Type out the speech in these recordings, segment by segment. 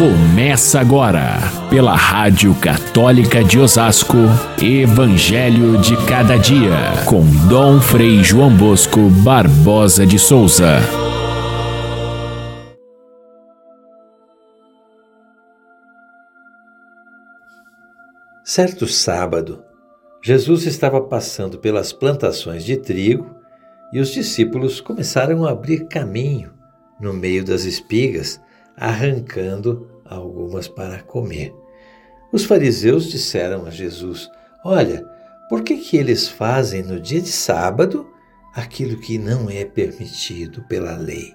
Começa agora, pela Rádio Católica de Osasco, Evangelho de Cada Dia, com Dom Frei João Bosco Barbosa de Souza. Certo sábado, Jesus estava passando pelas plantações de trigo e os discípulos começaram a abrir caminho no meio das espigas, arrancando algumas para comer. Os fariseus disseram a Jesus: Olha, por que, que eles fazem no dia de sábado aquilo que não é permitido pela lei?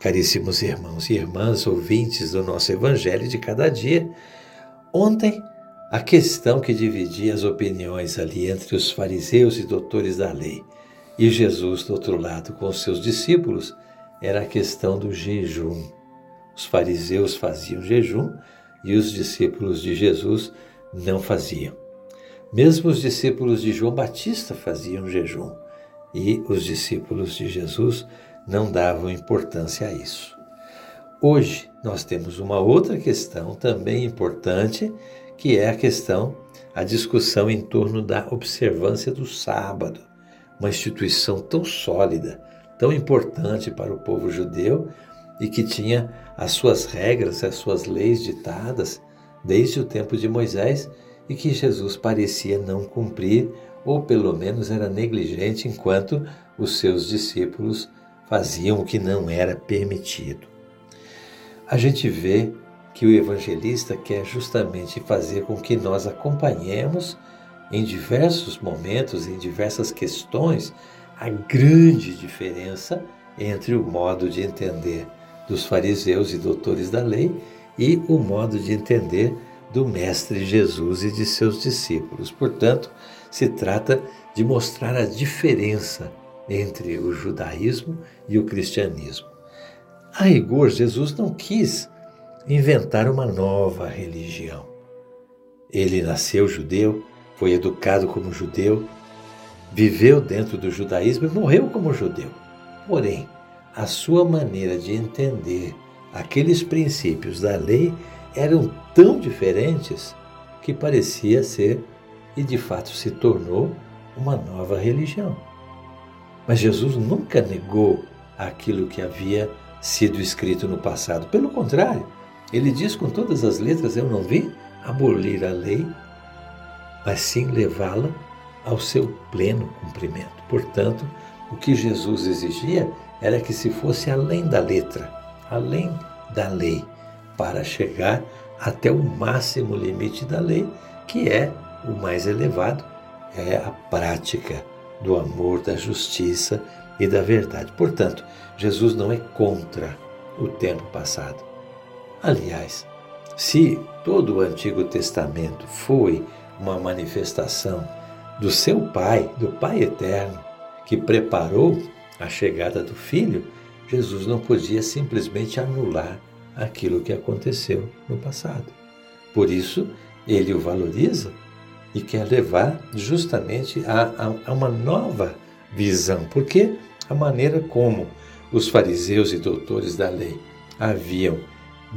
Caríssimos irmãos e irmãs, ouvintes do nosso Evangelho de cada dia, ontem a questão que dividia as opiniões ali entre os fariseus e doutores da lei e Jesus, do outro lado, com os seus discípulos, era a questão do jejum. Os fariseus faziam jejum e os discípulos de Jesus não faziam. Mesmo os discípulos de João Batista faziam jejum e os discípulos de Jesus não davam importância a isso. Hoje nós temos uma outra questão também importante, que é a questão, a discussão em torno da observância do sábado uma instituição tão sólida, tão importante para o povo judeu e que tinha as suas regras, as suas leis ditadas desde o tempo de Moisés e que Jesus parecia não cumprir ou pelo menos era negligente enquanto os seus discípulos faziam o que não era permitido. A gente vê que o evangelista quer justamente fazer com que nós acompanhemos em diversos momentos, em diversas questões, a grande diferença entre o modo de entender dos fariseus e doutores da lei e o modo de entender do Mestre Jesus e de seus discípulos. Portanto, se trata de mostrar a diferença entre o judaísmo e o cristianismo. A rigor, Jesus não quis inventar uma nova religião. Ele nasceu judeu, foi educado como judeu, viveu dentro do judaísmo e morreu como judeu. Porém, a sua maneira de entender aqueles princípios da lei eram tão diferentes que parecia ser e de fato se tornou uma nova religião. Mas Jesus nunca negou aquilo que havia sido escrito no passado. Pelo contrário, ele diz com todas as letras: Eu não vim abolir a lei, mas sim levá-la ao seu pleno cumprimento. Portanto, o que Jesus exigia era que se fosse além da letra, além da lei, para chegar até o máximo limite da lei, que é o mais elevado, é a prática do amor, da justiça e da verdade. Portanto, Jesus não é contra o tempo passado. Aliás, se todo o Antigo Testamento foi uma manifestação do seu Pai, do Pai eterno, que preparou a chegada do Filho, Jesus não podia simplesmente anular aquilo que aconteceu no passado. Por isso, ele o valoriza e quer levar justamente a, a, a uma nova visão, porque a maneira como os fariseus e doutores da lei haviam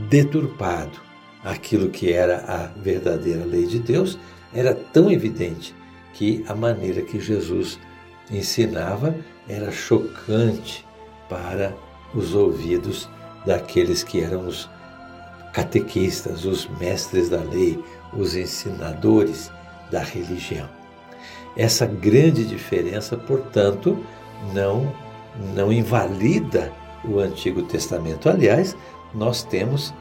deturpado aquilo que era a verdadeira lei de Deus, era tão evidente que a maneira que Jesus ensinava era chocante para os ouvidos daqueles que eram os catequistas, os mestres da lei, os ensinadores da religião. Essa grande diferença, portanto, não não invalida o Antigo Testamento. Aliás, nós temos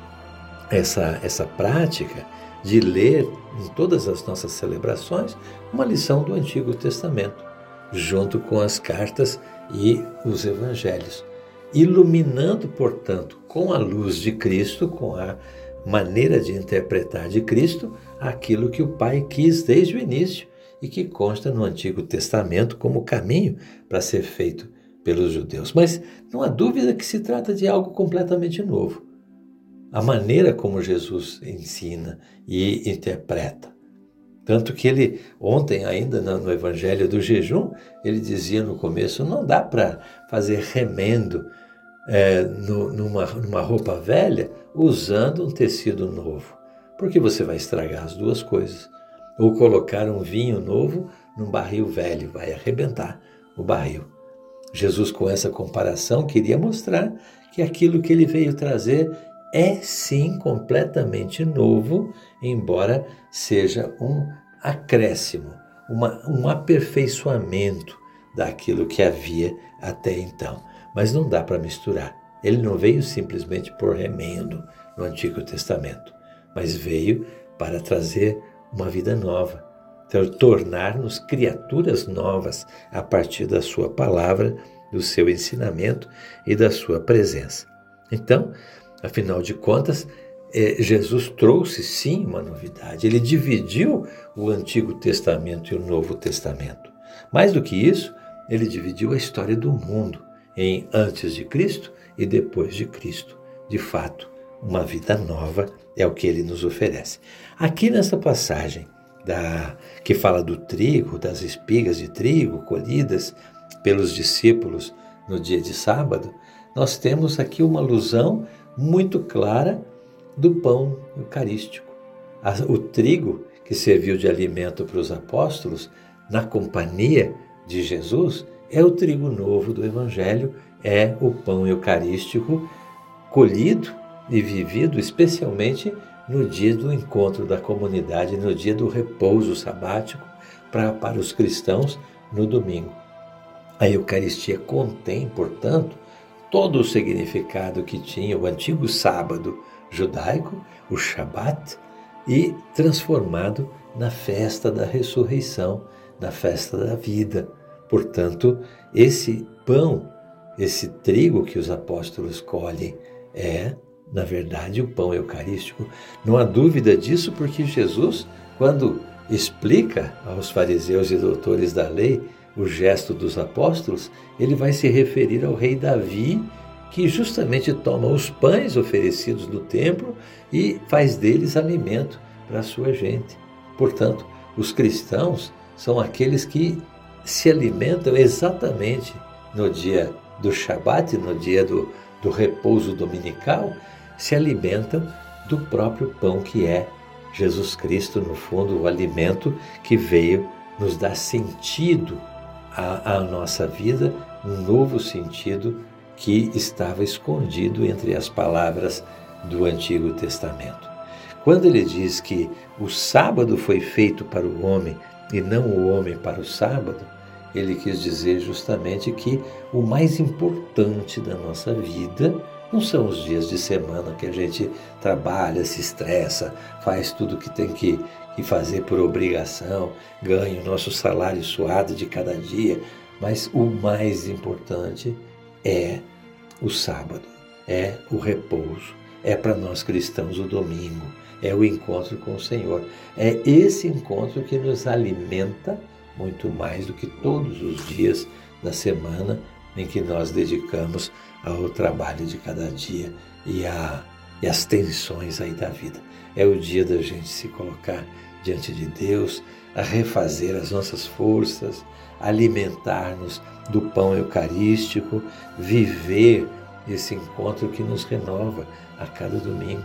essa essa prática de ler em todas as nossas celebrações uma lição do Antigo Testamento, junto com as cartas e os evangelhos, iluminando, portanto, com a luz de Cristo, com a maneira de interpretar de Cristo, aquilo que o Pai quis desde o início e que consta no Antigo Testamento como caminho para ser feito pelos judeus. Mas não há dúvida que se trata de algo completamente novo a maneira como Jesus ensina e interpreta. Tanto que ele, ontem ainda no Evangelho do Jejum, ele dizia no começo: não dá para fazer remendo é, no, numa, numa roupa velha usando um tecido novo, porque você vai estragar as duas coisas. Ou colocar um vinho novo num barril velho, vai arrebentar o barril. Jesus, com essa comparação, queria mostrar que aquilo que ele veio trazer é sim completamente novo, embora seja um acréscimo, uma, um aperfeiçoamento daquilo que havia até então. Mas não dá para misturar. Ele não veio simplesmente por remendo no Antigo Testamento, mas veio para trazer uma vida nova, tornar-nos criaturas novas a partir da Sua palavra, do seu ensinamento e da Sua presença. Então, afinal de contas, é, Jesus trouxe sim uma novidade. Ele dividiu o Antigo Testamento e o Novo Testamento. Mais do que isso, ele dividiu a história do mundo em antes de Cristo e depois de Cristo. De fato, uma vida nova é o que ele nos oferece. Aqui nessa passagem da que fala do trigo, das espigas de trigo colhidas pelos discípulos no dia de sábado, nós temos aqui uma alusão muito clara do pão eucarístico. O trigo que serviu de alimento para os apóstolos, na companhia de Jesus, é o trigo novo do Evangelho, é o pão eucarístico colhido e vivido especialmente no dia do encontro da comunidade, no dia do repouso sabático para, para os cristãos no domingo. A Eucaristia contém, portanto, todo o significado que tinha o antigo sábado judaico, o Shabat, e transformado na festa da ressurreição, na festa da vida. Portanto, esse pão, esse trigo que os apóstolos colhem, é, na verdade, o pão eucarístico. Não há dúvida disso, porque Jesus, quando explica aos fariseus e doutores da lei o gesto dos apóstolos, ele vai se referir ao rei Davi que justamente toma os pães oferecidos no templo e faz deles alimento para a sua gente. Portanto, os cristãos são aqueles que se alimentam exatamente no dia do Shabat, no dia do, do repouso dominical, se alimentam do próprio pão que é Jesus Cristo, no fundo, o alimento que veio nos dar sentido à nossa vida, um novo sentido que estava escondido entre as palavras do Antigo Testamento. Quando ele diz que o sábado foi feito para o homem e não o homem para o sábado, ele quis dizer justamente que o mais importante da nossa vida não são os dias de semana que a gente trabalha, se estressa, faz tudo que tem que, que fazer por obrigação, ganha o nosso salário suado de cada dia, mas o mais importante é o sábado, é o repouso, é para nós cristãos o domingo, é o encontro com o Senhor. É esse encontro que nos alimenta muito mais do que todos os dias da semana em que nós dedicamos ao trabalho de cada dia e, a, e as tensões aí da vida. É o dia da gente se colocar diante de Deus, a refazer as nossas forças, alimentar-nos do pão eucarístico, viver esse encontro que nos renova a cada domingo.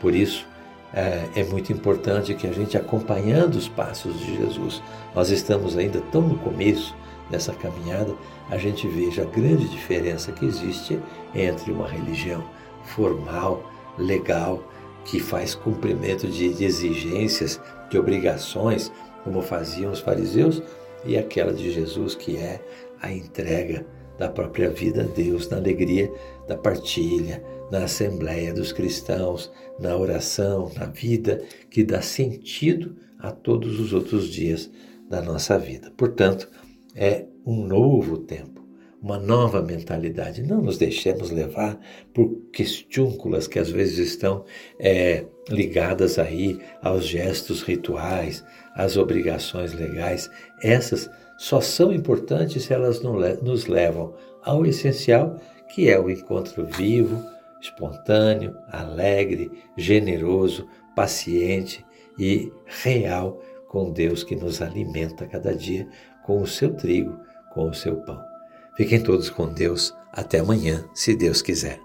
Por isso, é, é, muito importante que a gente, acompanhando os passos de Jesus, nós estamos ainda tão no começo dessa caminhada, a gente veja a grande diferença que existe entre uma religião formal, legal, que faz cumprimento de exigências, de obrigações, como faziam os fariseus, e aquela de Jesus, que é a entrega da própria vida a Deus, na alegria da partilha, na assembleia dos cristãos, na oração, na vida que dá sentido a todos os outros dias da nossa vida. Portanto, é um novo tempo, uma nova mentalidade. Não nos deixemos levar por questúnculas que às vezes estão é, ligadas aí aos gestos rituais, às obrigações legais. Essas só são importantes se elas nos levam ao essencial, que é o encontro vivo, espontâneo, alegre, generoso, paciente e real com Deus que nos alimenta cada dia com o seu trigo, com o seu pão. Fiquem todos com Deus. Até amanhã, se Deus quiser.